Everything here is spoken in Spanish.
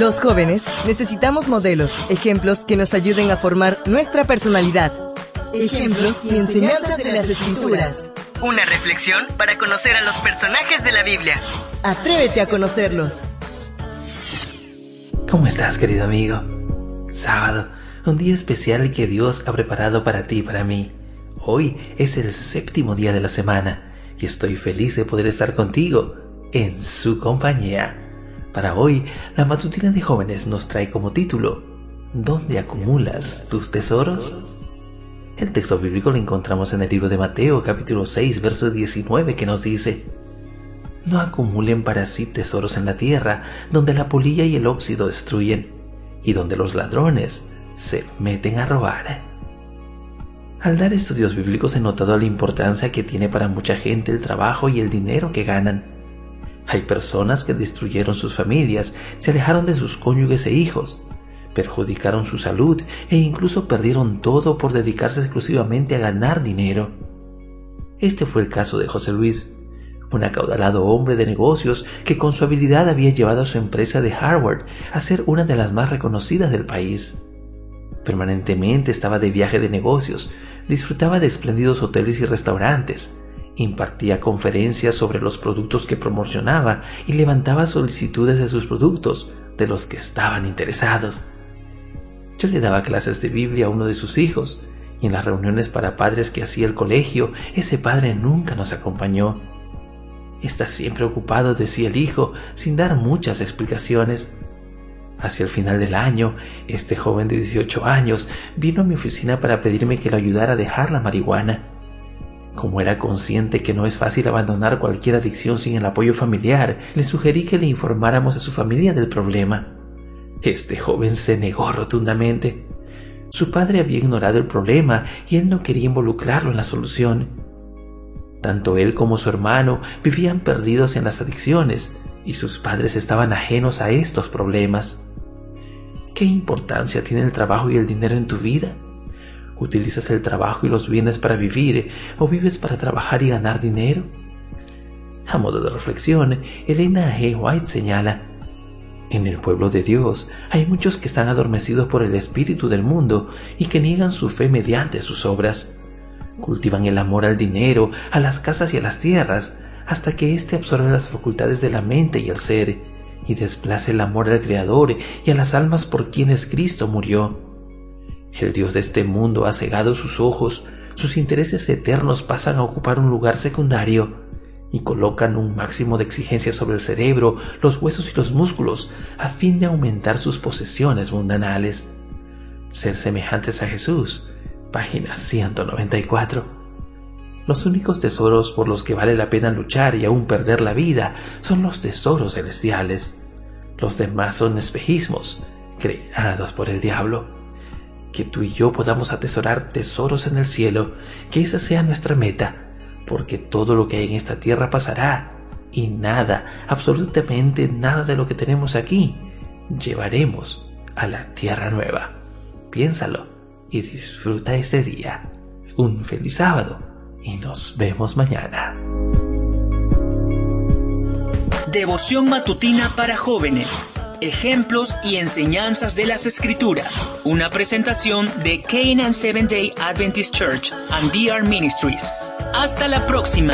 Los jóvenes necesitamos modelos, ejemplos que nos ayuden a formar nuestra personalidad. Ejemplos y enseñanzas de las escrituras. Una reflexión para conocer a los personajes de la Biblia. Atrévete a conocerlos. ¿Cómo estás, querido amigo? Sábado, un día especial que Dios ha preparado para ti y para mí. Hoy es el séptimo día de la semana y estoy feliz de poder estar contigo en su compañía. Para hoy, la matutina de jóvenes nos trae como título ¿Dónde acumulas tus tesoros? El texto bíblico lo encontramos en el libro de Mateo capítulo 6 verso 19 que nos dice No acumulen para sí tesoros en la tierra, donde la polilla y el óxido destruyen, y donde los ladrones se meten a robar. Al dar estudios bíblicos he notado la importancia que tiene para mucha gente el trabajo y el dinero que ganan. Hay personas que destruyeron sus familias, se alejaron de sus cónyuges e hijos, perjudicaron su salud e incluso perdieron todo por dedicarse exclusivamente a ganar dinero. Este fue el caso de José Luis, un acaudalado hombre de negocios que con su habilidad había llevado a su empresa de Harvard a ser una de las más reconocidas del país. Permanentemente estaba de viaje de negocios, disfrutaba de espléndidos hoteles y restaurantes, impartía conferencias sobre los productos que promocionaba y levantaba solicitudes de sus productos de los que estaban interesados. Yo le daba clases de Biblia a uno de sus hijos y en las reuniones para padres que hacía el colegio, ese padre nunca nos acompañó. Está siempre ocupado, decía el hijo, sin dar muchas explicaciones. Hacia el final del año, este joven de 18 años vino a mi oficina para pedirme que lo ayudara a dejar la marihuana. Como era consciente que no es fácil abandonar cualquier adicción sin el apoyo familiar, le sugerí que le informáramos a su familia del problema. Este joven se negó rotundamente. Su padre había ignorado el problema y él no quería involucrarlo en la solución. Tanto él como su hermano vivían perdidos en las adicciones y sus padres estaban ajenos a estos problemas. ¿Qué importancia tiene el trabajo y el dinero en tu vida? ¿Utilizas el trabajo y los bienes para vivir o vives para trabajar y ganar dinero? A modo de reflexión, Elena G. White señala, en el pueblo de Dios hay muchos que están adormecidos por el espíritu del mundo y que niegan su fe mediante sus obras. Cultivan el amor al dinero, a las casas y a las tierras, hasta que éste absorbe las facultades de la mente y el ser, y desplace el amor al Creador y a las almas por quienes Cristo murió. El Dios de este mundo ha cegado sus ojos, sus intereses eternos pasan a ocupar un lugar secundario y colocan un máximo de exigencia sobre el cerebro, los huesos y los músculos a fin de aumentar sus posesiones mundanales. Ser semejantes a Jesús, página 194. Los únicos tesoros por los que vale la pena luchar y aún perder la vida son los tesoros celestiales. Los demás son espejismos, creados por el diablo. Que tú y yo podamos atesorar tesoros en el cielo, que esa sea nuestra meta, porque todo lo que hay en esta tierra pasará, y nada, absolutamente nada de lo que tenemos aquí, llevaremos a la tierra nueva. Piénsalo y disfruta este día. Un feliz sábado y nos vemos mañana. Devoción matutina para jóvenes. Ejemplos y enseñanzas de las Escrituras. Una presentación de Canaan Seventh Day Adventist Church and DR Ministries. Hasta la próxima.